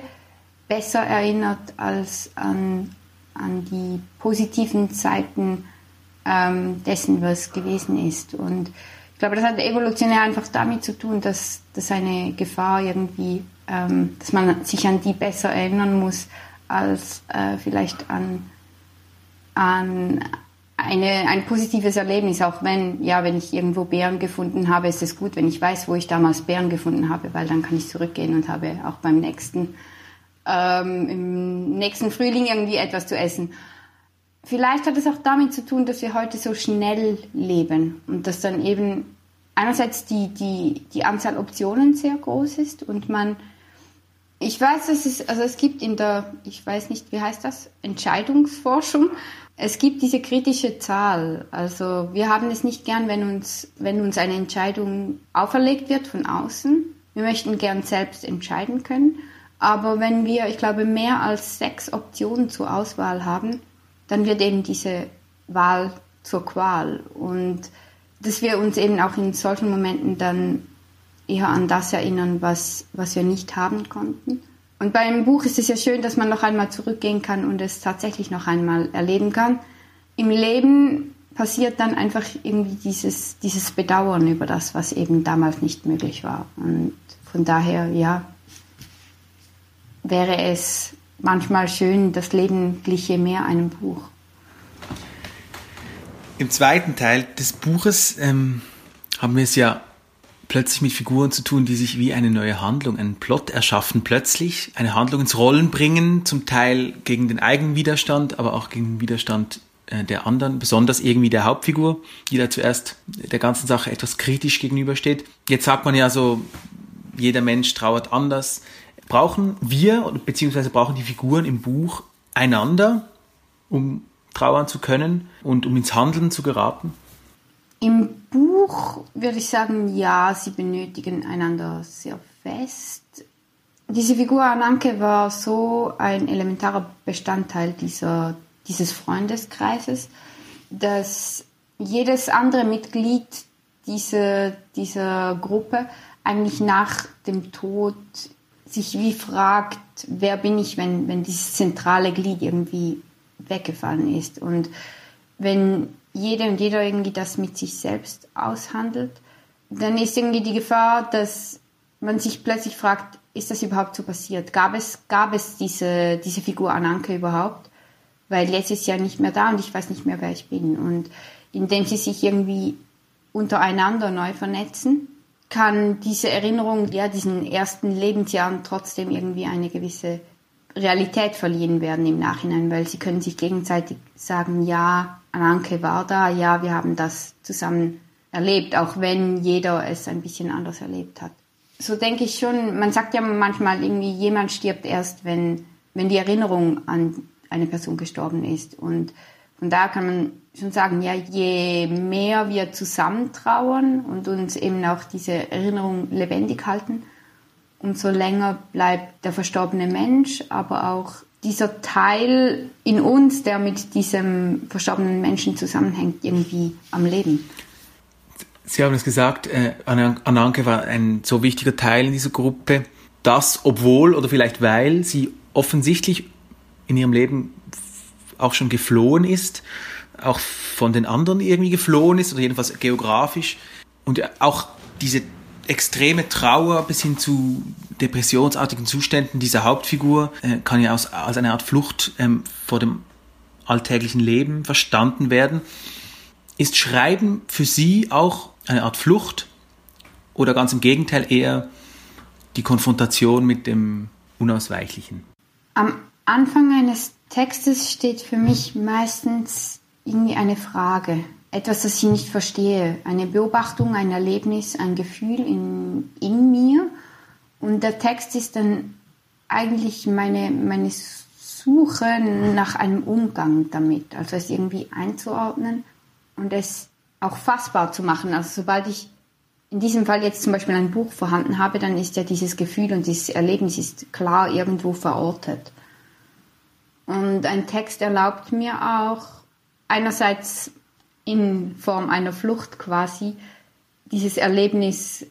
besser erinnert als an, an die positiven Seiten ähm, dessen, was gewesen ist. Und ich glaube, das hat evolutionär einfach damit zu tun, dass, dass eine Gefahr irgendwie ähm, dass man sich an die besser erinnern muss als äh, vielleicht an, an eine, ein positives Erlebnis, auch wenn, ja, wenn ich irgendwo Bären gefunden habe, ist es gut, wenn ich weiß, wo ich damals Bären gefunden habe, weil dann kann ich zurückgehen und habe auch beim nächsten, ähm, im nächsten Frühling irgendwie etwas zu essen. Vielleicht hat es auch damit zu tun, dass wir heute so schnell leben und dass dann eben einerseits die, die, die Anzahl Optionen sehr groß ist und man ich weiß, dass es, also es gibt in der, ich weiß nicht, wie heißt das, Entscheidungsforschung, es gibt diese kritische Zahl. Also wir haben es nicht gern, wenn uns, wenn uns eine Entscheidung auferlegt wird von außen, Wir möchten gern selbst entscheiden können. Aber wenn wir, ich glaube, mehr als sechs Optionen zur Auswahl haben, dann wird eben diese Wahl zur Qual. Und dass wir uns eben auch in solchen Momenten dann eher an das erinnern, was, was wir nicht haben konnten. Und beim Buch ist es ja schön, dass man noch einmal zurückgehen kann und es tatsächlich noch einmal erleben kann. Im Leben passiert dann einfach irgendwie dieses, dieses Bedauern über das, was eben damals nicht möglich war. Und von daher, ja, wäre es manchmal schön, das Leben gliche mehr einem Buch. Im zweiten Teil des Buches ähm, haben wir es ja plötzlich mit Figuren zu tun, die sich wie eine neue Handlung, einen Plot erschaffen, plötzlich eine Handlung ins Rollen bringen, zum Teil gegen den eigenen Widerstand, aber auch gegen den Widerstand äh, der anderen, besonders irgendwie der Hauptfigur, die da zuerst der ganzen Sache etwas kritisch gegenübersteht. Jetzt sagt man ja so, jeder Mensch trauert anders. Brauchen wir, beziehungsweise brauchen die Figuren im Buch einander, um trauern zu können und um ins Handeln zu geraten? Im Buch würde ich sagen, ja, sie benötigen einander sehr fest. Diese Figur Ananke war so ein elementarer Bestandteil dieser, dieses Freundeskreises, dass jedes andere Mitglied dieser, dieser Gruppe eigentlich nach dem Tod sich wie fragt, wer bin ich, wenn, wenn dieses zentrale Glied irgendwie weggefallen ist. Und wenn jede und jeder irgendwie das mit sich selbst aushandelt, dann ist irgendwie die Gefahr, dass man sich plötzlich fragt, ist das überhaupt so passiert? Gab es, gab es diese, diese Figur Ananke überhaupt? Weil jetzt ist ja nicht mehr da und ich weiß nicht mehr, wer ich bin. Und indem sie sich irgendwie untereinander neu vernetzen, kann diese Erinnerung, ja, diesen ersten Lebensjahren trotzdem irgendwie eine gewisse Realität verliehen werden im Nachhinein, weil sie können sich gegenseitig sagen, ja, Ananke war da, ja, wir haben das zusammen erlebt, auch wenn jeder es ein bisschen anders erlebt hat. So denke ich schon, man sagt ja manchmal irgendwie, jemand stirbt erst, wenn, wenn die Erinnerung an eine Person gestorben ist. Und von daher kann man schon sagen, ja, je mehr wir zusammen trauern und uns eben auch diese Erinnerung lebendig halten, umso länger bleibt der verstorbene Mensch, aber auch dieser Teil in uns, der mit diesem verstorbenen Menschen zusammenhängt, irgendwie am Leben. Sie haben es gesagt, äh, Ananke war ein so wichtiger Teil in dieser Gruppe, dass, obwohl oder vielleicht weil sie offensichtlich in ihrem Leben auch schon geflohen ist, auch von den anderen irgendwie geflohen ist oder jedenfalls geografisch und auch diese extreme Trauer bis hin zu depressionsartigen Zuständen dieser Hauptfigur äh, kann ja als, als eine Art Flucht ähm, vor dem alltäglichen Leben verstanden werden. Ist Schreiben für Sie auch eine Art Flucht oder ganz im Gegenteil eher die Konfrontation mit dem Unausweichlichen? Am Anfang eines Textes steht für mich meistens irgendwie eine Frage, etwas, das ich nicht verstehe, eine Beobachtung, ein Erlebnis, ein Gefühl in, in mir. Und der Text ist dann eigentlich meine, meine Suche nach einem Umgang damit, also es irgendwie einzuordnen und es auch fassbar zu machen. Also sobald ich in diesem Fall jetzt zum Beispiel ein Buch vorhanden habe, dann ist ja dieses Gefühl und dieses Erlebnis ist klar irgendwo verortet. Und ein Text erlaubt mir auch einerseits in Form einer Flucht quasi dieses Erlebnis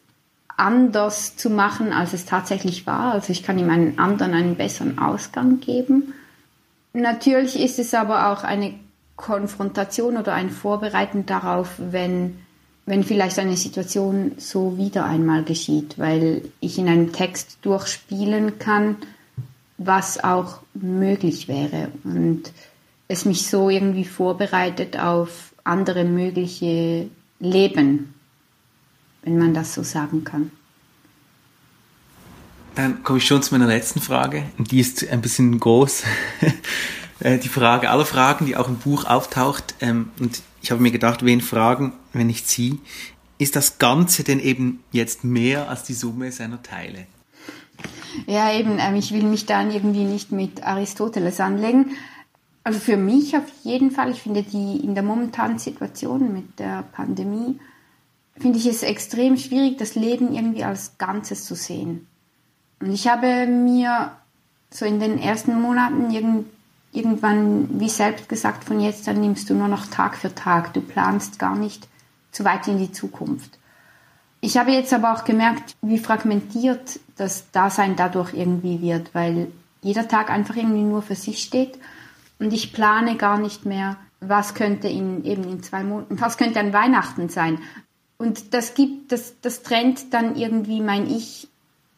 anders zu machen, als es tatsächlich war. Also ich kann ihm einen anderen, einen besseren Ausgang geben. Natürlich ist es aber auch eine Konfrontation oder ein Vorbereiten darauf, wenn, wenn vielleicht eine Situation so wieder einmal geschieht, weil ich in einem Text durchspielen kann, was auch möglich wäre und es mich so irgendwie vorbereitet auf andere mögliche Leben, wenn man das so sagen kann. Dann komme ich schon zu meiner letzten Frage. Die ist ein bisschen groß. Äh, die Frage aller Fragen, die auch im Buch auftaucht. Ähm, und ich habe mir gedacht, wen fragen, wenn nicht Sie? Ist das Ganze denn eben jetzt mehr als die Summe seiner Teile? Ja, eben, ähm, ich will mich dann irgendwie nicht mit Aristoteles anlegen. Also für mich auf jeden Fall, ich finde die in der momentanen Situation mit der Pandemie finde ich es extrem schwierig, das Leben irgendwie als Ganzes zu sehen. Und ich habe mir so in den ersten Monaten irgend, irgendwann wie selbst gesagt, von jetzt an nimmst du nur noch Tag für Tag. Du planst gar nicht zu weit in die Zukunft. Ich habe jetzt aber auch gemerkt, wie fragmentiert das Dasein dadurch irgendwie wird, weil jeder Tag einfach irgendwie nur für sich steht und ich plane gar nicht mehr, was könnte in eben in zwei Monaten, was könnte an Weihnachten sein. Und das gibt, das, das trennt dann irgendwie mein Ich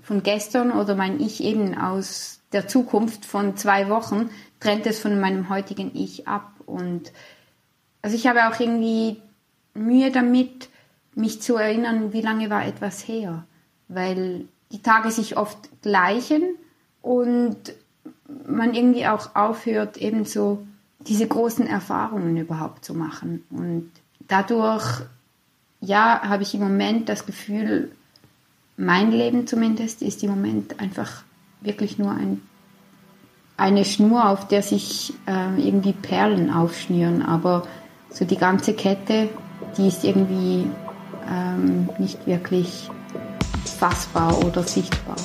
von gestern oder mein Ich eben aus der Zukunft von zwei Wochen, trennt es von meinem heutigen Ich ab. Und also ich habe auch irgendwie Mühe damit, mich zu erinnern, wie lange war etwas her, weil die Tage sich oft gleichen und man irgendwie auch aufhört, eben so diese großen Erfahrungen überhaupt zu machen. Und dadurch, ja, habe ich im Moment das Gefühl, mein Leben zumindest ist im Moment einfach wirklich nur ein, eine Schnur, auf der sich äh, irgendwie Perlen aufschnüren. Aber so die ganze Kette, die ist irgendwie ähm, nicht wirklich fassbar oder sichtbar.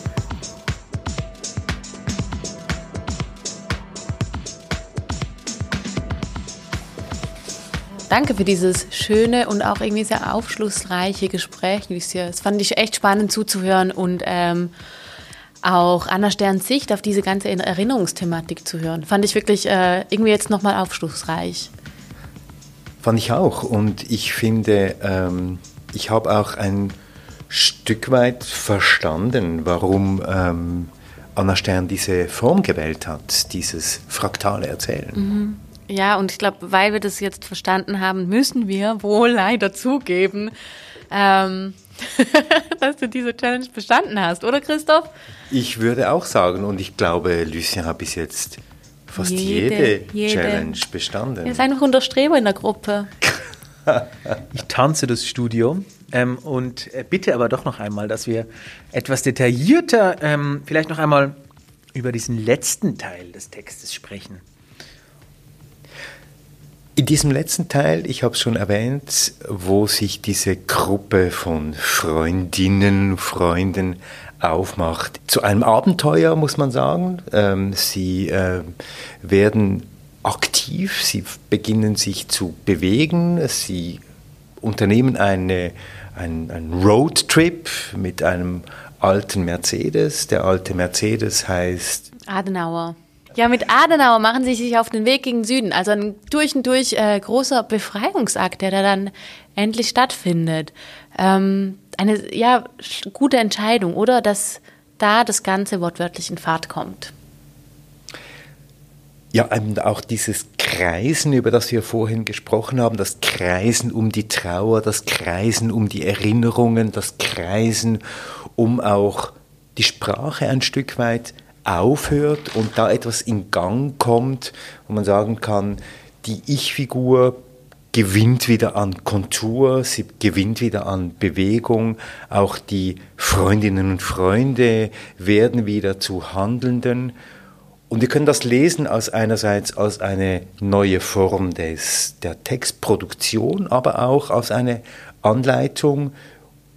Danke für dieses schöne und auch irgendwie sehr aufschlussreiche Gespräch, Lucia. Es fand ich echt spannend zuzuhören und ähm, auch Anna Sterns Sicht auf diese ganze Erinnerungsthematik zu hören. Fand ich wirklich äh, irgendwie jetzt nochmal aufschlussreich. Fand ich auch. Und ich finde, ähm, ich habe auch ein Stück weit verstanden, warum ähm, Anna Stern diese Form gewählt hat, dieses fraktale Erzählen. Mhm. Ja, und ich glaube, weil wir das jetzt verstanden haben, müssen wir wohl leider zugeben, ähm, dass du diese Challenge bestanden hast, oder Christoph? Ich würde auch sagen, und ich glaube, Lucien hat bis jetzt fast jede, jede, jede. Challenge bestanden. Er ist einfach unter Streber in der Gruppe. ich tanze das Studio ähm, und äh, bitte aber doch noch einmal, dass wir etwas detaillierter ähm, vielleicht noch einmal über diesen letzten Teil des Textes sprechen. In diesem letzten Teil, ich habe es schon erwähnt, wo sich diese Gruppe von Freundinnen, Freunden aufmacht. Zu einem Abenteuer, muss man sagen. Ähm, sie äh, werden aktiv, sie beginnen sich zu bewegen, sie unternehmen eine, ein, einen Roadtrip mit einem alten Mercedes. Der alte Mercedes heißt Adenauer. Ja, mit Adenauer machen sie sich auf den Weg gegen Süden. Also ein durch und durch äh, großer Befreiungsakt, der da dann endlich stattfindet. Ähm, eine ja gute Entscheidung, oder? Dass da das Ganze wortwörtlich in Fahrt kommt. Ja, und auch dieses Kreisen, über das wir vorhin gesprochen haben, das Kreisen um die Trauer, das Kreisen um die Erinnerungen, das Kreisen um auch die Sprache ein Stück weit aufhört und da etwas in Gang kommt, wo man sagen kann, die Ich-Figur gewinnt wieder an Kontur, sie gewinnt wieder an Bewegung, auch die Freundinnen und Freunde werden wieder zu Handelnden. Und wir können das lesen als einerseits als eine neue Form des, der Textproduktion, aber auch als eine Anleitung,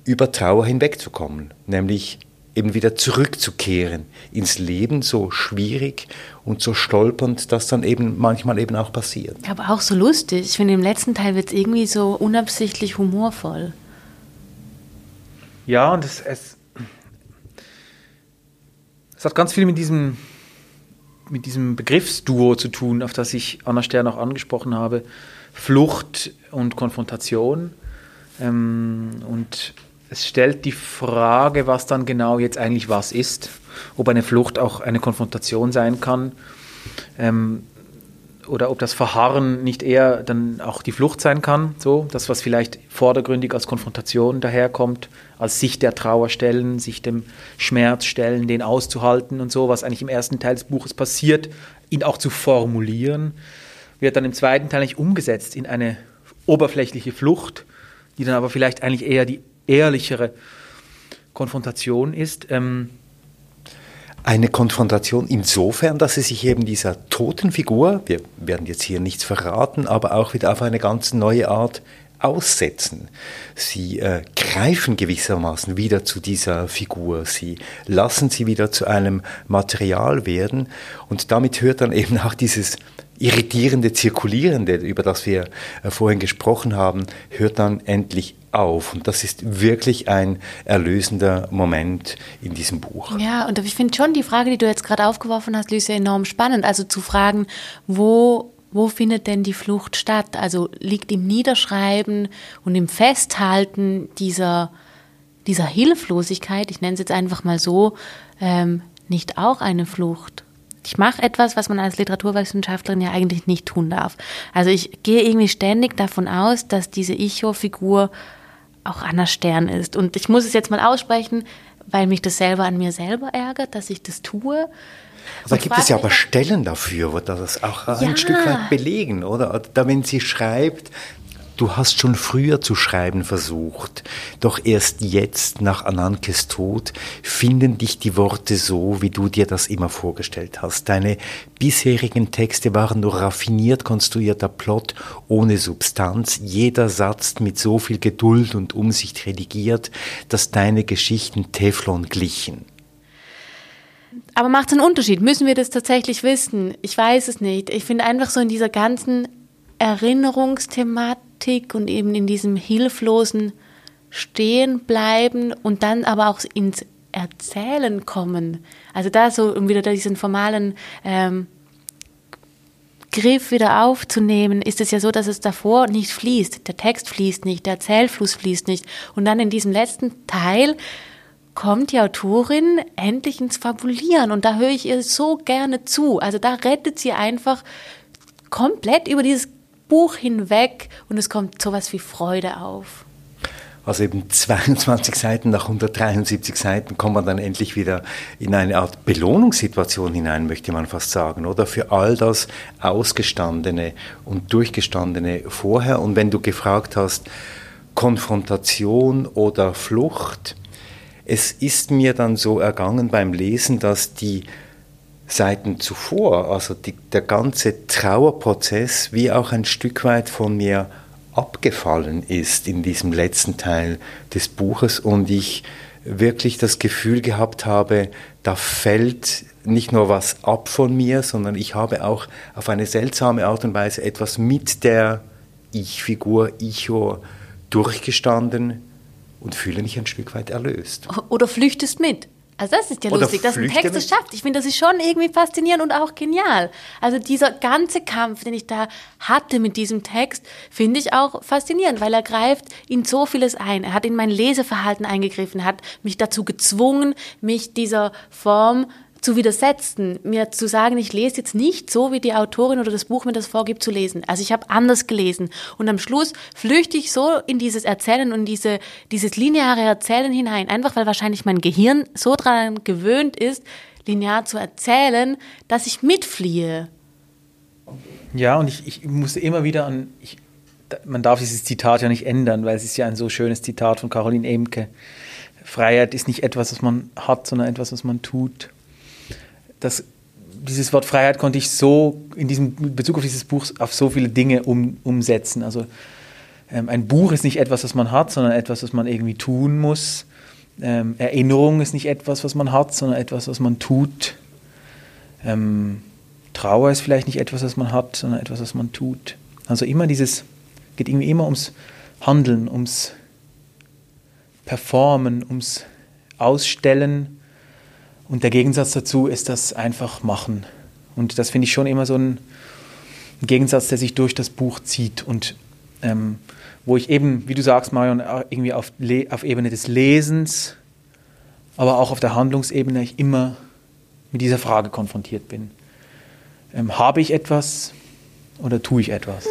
über Trauer hinwegzukommen, nämlich eben wieder zurückzukehren ins Leben, so schwierig und so stolpernd, dass dann eben manchmal eben auch passiert. Aber auch so lustig. Ich finde, im letzten Teil wird es irgendwie so unabsichtlich humorvoll. Ja, und es, es, es hat ganz viel mit diesem, mit diesem Begriffsduo zu tun, auf das ich Anna Stern auch angesprochen habe. Flucht und Konfrontation. Ähm, und es stellt die Frage, was dann genau jetzt eigentlich was ist. Ob eine Flucht auch eine Konfrontation sein kann. Ähm, oder ob das Verharren nicht eher dann auch die Flucht sein kann, so das, was vielleicht vordergründig als Konfrontation daherkommt, als sich der Trauer stellen, sich dem Schmerz stellen, den auszuhalten und so, was eigentlich im ersten Teil des Buches passiert, ihn auch zu formulieren, wird dann im zweiten Teil nicht umgesetzt in eine oberflächliche Flucht, die dann aber vielleicht eigentlich eher die ehrlichere Konfrontation ist. Ähm eine Konfrontation insofern, dass sie sich eben dieser toten Figur, wir werden jetzt hier nichts verraten, aber auch wieder auf eine ganz neue Art aussetzen. Sie äh, greifen gewissermaßen wieder zu dieser Figur. Sie lassen sie wieder zu einem Material werden. Und damit hört dann eben auch dieses irritierende Zirkulierende, über das wir äh, vorhin gesprochen haben, hört dann endlich auf. Und das ist wirklich ein erlösender Moment in diesem Buch. Ja, und ich finde schon die Frage, die du jetzt gerade aufgeworfen hast, Lucia, enorm spannend. Also zu fragen, wo, wo findet denn die Flucht statt? Also liegt im Niederschreiben und im Festhalten dieser, dieser Hilflosigkeit, ich nenne es jetzt einfach mal so, ähm, nicht auch eine Flucht? Ich mache etwas, was man als Literaturwissenschaftlerin ja eigentlich nicht tun darf. Also ich gehe irgendwie ständig davon aus, dass diese Icho-Figur auch Anna Stern ist. Und ich muss es jetzt mal aussprechen, weil mich das selber an mir selber ärgert, dass ich das tue. Da gibt es ja aber Stellen dafür, wo das auch ja. ein Stück weit belegen, oder? Da, wenn sie schreibt, Du hast schon früher zu schreiben versucht, doch erst jetzt, nach Anankes Tod, finden dich die Worte so, wie du dir das immer vorgestellt hast. Deine bisherigen Texte waren nur raffiniert konstruierter Plot ohne Substanz, jeder Satz mit so viel Geduld und Umsicht redigiert, dass deine Geschichten Teflon glichen. Aber macht es einen Unterschied? Müssen wir das tatsächlich wissen? Ich weiß es nicht. Ich finde einfach so in dieser ganzen Erinnerungsthematik, Hektik und eben in diesem hilflosen Stehenbleiben und dann aber auch ins Erzählen kommen. Also da so, um wieder diesen formalen ähm, Griff wieder aufzunehmen, ist es ja so, dass es davor nicht fließt. Der Text fließt nicht, der Erzählfluss fließt nicht. Und dann in diesem letzten Teil kommt die Autorin endlich ins Fabulieren und da höre ich ihr so gerne zu. Also da rettet sie einfach komplett über dieses Buch hinweg und es kommt sowas wie Freude auf. Also eben 22 Seiten nach 173 Seiten kommt man dann endlich wieder in eine Art Belohnungssituation hinein, möchte man fast sagen, oder? Für all das Ausgestandene und Durchgestandene vorher. Und wenn du gefragt hast, Konfrontation oder Flucht, es ist mir dann so ergangen beim Lesen, dass die Seiten zuvor, also die, der ganze Trauerprozess, wie auch ein Stück weit von mir abgefallen ist in diesem letzten Teil des Buches und ich wirklich das Gefühl gehabt habe, da fällt nicht nur was ab von mir, sondern ich habe auch auf eine seltsame Art und Weise etwas mit der Ich-Figur, Icho durchgestanden und fühle mich ein Stück weit erlöst. Oder flüchtest mit. Also das ist ja Oder lustig, dass ein Text es schafft. Ich finde, das ist schon irgendwie faszinierend und auch genial. Also dieser ganze Kampf, den ich da hatte mit diesem Text, finde ich auch faszinierend, weil er greift in so vieles ein. Er hat in mein Leseverhalten eingegriffen, hat mich dazu gezwungen, mich dieser Form zu widersetzen, mir zu sagen, ich lese jetzt nicht so, wie die Autorin oder das Buch mir das vorgibt zu lesen. Also ich habe anders gelesen. Und am Schluss flüchte ich so in dieses Erzählen und diese, dieses lineare Erzählen hinein. Einfach weil wahrscheinlich mein Gehirn so daran gewöhnt ist, linear zu erzählen, dass ich mitfliehe. Ja, und ich, ich musste immer wieder an, ich, man darf dieses Zitat ja nicht ändern, weil es ist ja ein so schönes Zitat von Caroline Emke. Freiheit ist nicht etwas, was man hat, sondern etwas, was man tut das, dieses Wort Freiheit konnte ich so in diesem Bezug auf dieses Buch auf so viele Dinge um, umsetzen. Also ähm, ein Buch ist nicht etwas, was man hat, sondern etwas, was man irgendwie tun muss. Ähm, Erinnerung ist nicht etwas, was man hat, sondern etwas, was man tut. Ähm, Trauer ist vielleicht nicht etwas, was man hat, sondern etwas, was man tut. Also immer dieses, geht irgendwie immer ums Handeln, ums Performen, ums Ausstellen und der Gegensatz dazu ist das einfach machen. Und das finde ich schon immer so ein Gegensatz, der sich durch das Buch zieht und ähm, wo ich eben, wie du sagst, Marion, irgendwie auf, auf Ebene des Lesens, aber auch auf der Handlungsebene ich immer mit dieser Frage konfrontiert bin. Ähm, habe ich etwas oder tue ich etwas?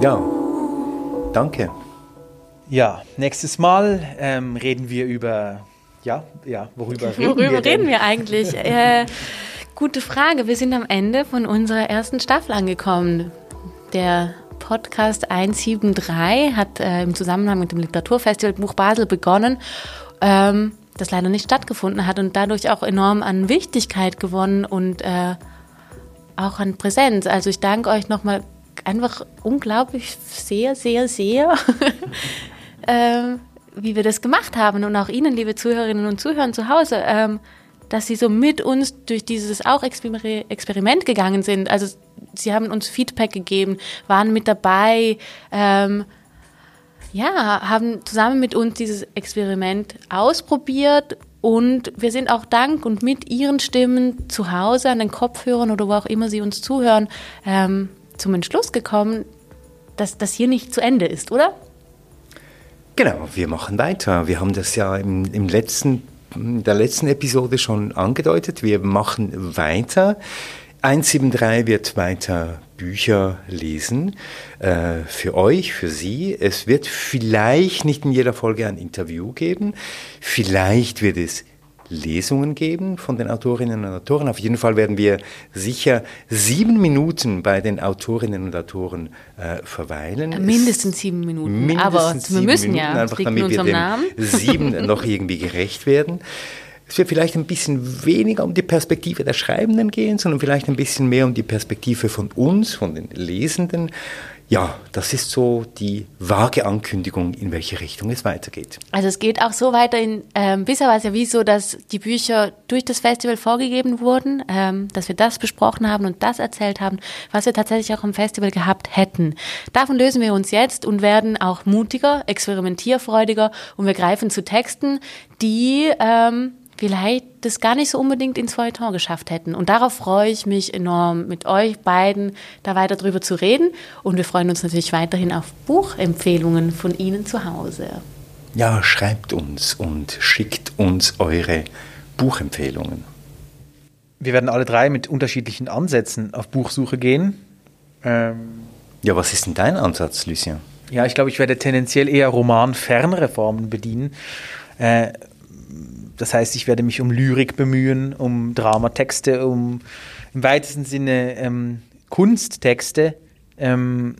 Ja, Danke. Ja, nächstes Mal ähm, reden wir über, ja, ja, worüber reden worüber wir? Worüber reden wir eigentlich? äh, gute Frage. Wir sind am Ende von unserer ersten Staffel angekommen. Der Podcast 173 hat äh, im Zusammenhang mit dem Literaturfestival Buch Basel begonnen, ähm, das leider nicht stattgefunden hat und dadurch auch enorm an Wichtigkeit gewonnen und äh, auch an Präsenz. Also ich danke euch nochmal einfach unglaublich sehr, sehr, sehr, ähm, wie wir das gemacht haben und auch Ihnen, liebe Zuhörerinnen und Zuhörer zu Hause, ähm, dass Sie so mit uns durch dieses auch Exper Experiment gegangen sind. Also Sie haben uns Feedback gegeben, waren mit dabei, ähm, ja, haben zusammen mit uns dieses Experiment ausprobiert und wir sind auch dank und mit Ihren Stimmen zu Hause an den Kopfhörern oder wo auch immer Sie uns zuhören, ähm, zum Entschluss gekommen, dass das hier nicht zu Ende ist, oder? Genau, wir machen weiter. Wir haben das ja im, im letzten, in der letzten Episode schon angedeutet. Wir machen weiter. 173 wird weiter Bücher lesen äh, für euch, für Sie. Es wird vielleicht nicht in jeder Folge ein Interview geben. Vielleicht wird es Lesungen geben von den Autorinnen und Autoren. Auf jeden Fall werden wir sicher sieben Minuten bei den Autorinnen und Autoren äh, verweilen. Mindestens sieben Minuten. Mindestens Aber wir müssen Minuten, ja, einfach damit wir dem Namen. sieben noch irgendwie gerecht werden. Es wird vielleicht ein bisschen weniger um die Perspektive der Schreibenden gehen, sondern vielleicht ein bisschen mehr um die Perspektive von uns, von den Lesenden. Ja, das ist so die vage Ankündigung, in welche Richtung es weitergeht. Also es geht auch so weiter. In, ähm, bisher war es ja wie so, dass die Bücher durch das Festival vorgegeben wurden, ähm, dass wir das besprochen haben und das erzählt haben, was wir tatsächlich auch im Festival gehabt hätten. Davon lösen wir uns jetzt und werden auch mutiger, experimentierfreudiger und wir greifen zu Texten, die ähm, vielleicht das gar nicht so unbedingt ins Feuilleton geschafft hätten. Und darauf freue ich mich enorm, mit euch beiden da weiter drüber zu reden. Und wir freuen uns natürlich weiterhin auf Buchempfehlungen von Ihnen zu Hause. Ja, schreibt uns und schickt uns eure Buchempfehlungen. Wir werden alle drei mit unterschiedlichen Ansätzen auf Buchsuche gehen. Ähm ja, was ist denn dein Ansatz, Lucien? Ja, ich glaube, ich werde tendenziell eher romanfernere Formen bedienen. Äh, das heißt, ich werde mich um Lyrik bemühen, um Dramatexte, um im weitesten Sinne ähm, Kunsttexte, ähm,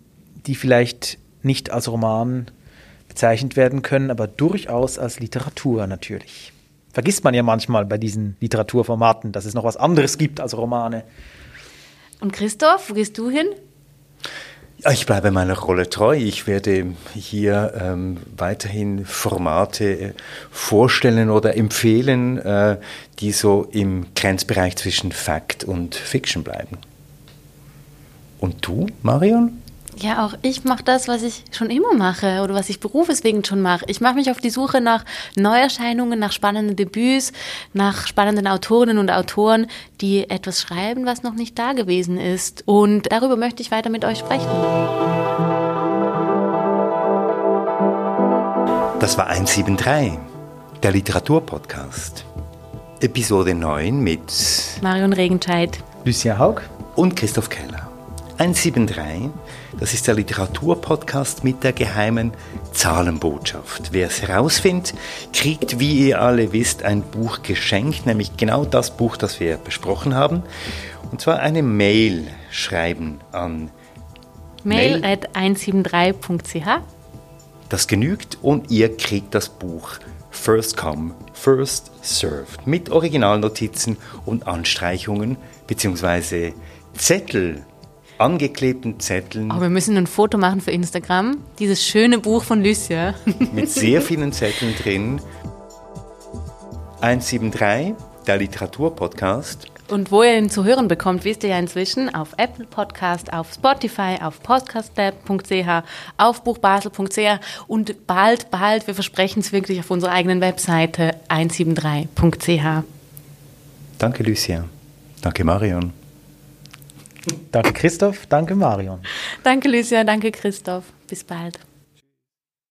die vielleicht nicht als Roman bezeichnet werden können, aber durchaus als Literatur natürlich. Vergisst man ja manchmal bei diesen Literaturformaten, dass es noch was anderes gibt als Romane. Und Christoph, wo gehst du hin? Ich bleibe meiner Rolle treu. Ich werde hier ähm, weiterhin Formate äh, vorstellen oder empfehlen, äh, die so im Grenzbereich zwischen Fact und Fiction bleiben. Und du, Marion? Ja, auch ich mache das, was ich schon immer mache oder was ich berufeswegen schon mache. Ich mache mich auf die Suche nach Neuerscheinungen, nach spannenden Debüts, nach spannenden Autorinnen und Autoren, die etwas schreiben, was noch nicht da gewesen ist. Und darüber möchte ich weiter mit euch sprechen. Das war 173, der Literaturpodcast. Episode 9 mit Marion Regenscheid, Lucia Haug und Christoph Keller. 173 das ist der Literaturpodcast mit der geheimen Zahlenbotschaft. Wer es herausfindet, kriegt, wie ihr alle wisst, ein Buch geschenkt, nämlich genau das Buch, das wir besprochen haben. Und zwar eine Mail schreiben an mail, mail at 173.ch. Das genügt und ihr kriegt das Buch First Come, First Served mit Originalnotizen und Anstreichungen bzw. Zettel angeklebten Zetteln. Aber wir müssen ein Foto machen für Instagram. Dieses schöne Buch von Lucia. mit sehr vielen Zetteln drin. 173, der Literaturpodcast. Und wo ihr ihn zu hören bekommt, wisst ihr ja inzwischen auf Apple Podcast, auf Spotify, auf podcastlab.ch, auf buchbasel.ch und bald, bald, wir versprechen es wirklich auf unserer eigenen Webseite 173.ch. Danke, Lucia. Danke, Marion. Danke Christoph, danke Marion. Danke Lucia, danke Christoph. Bis bald.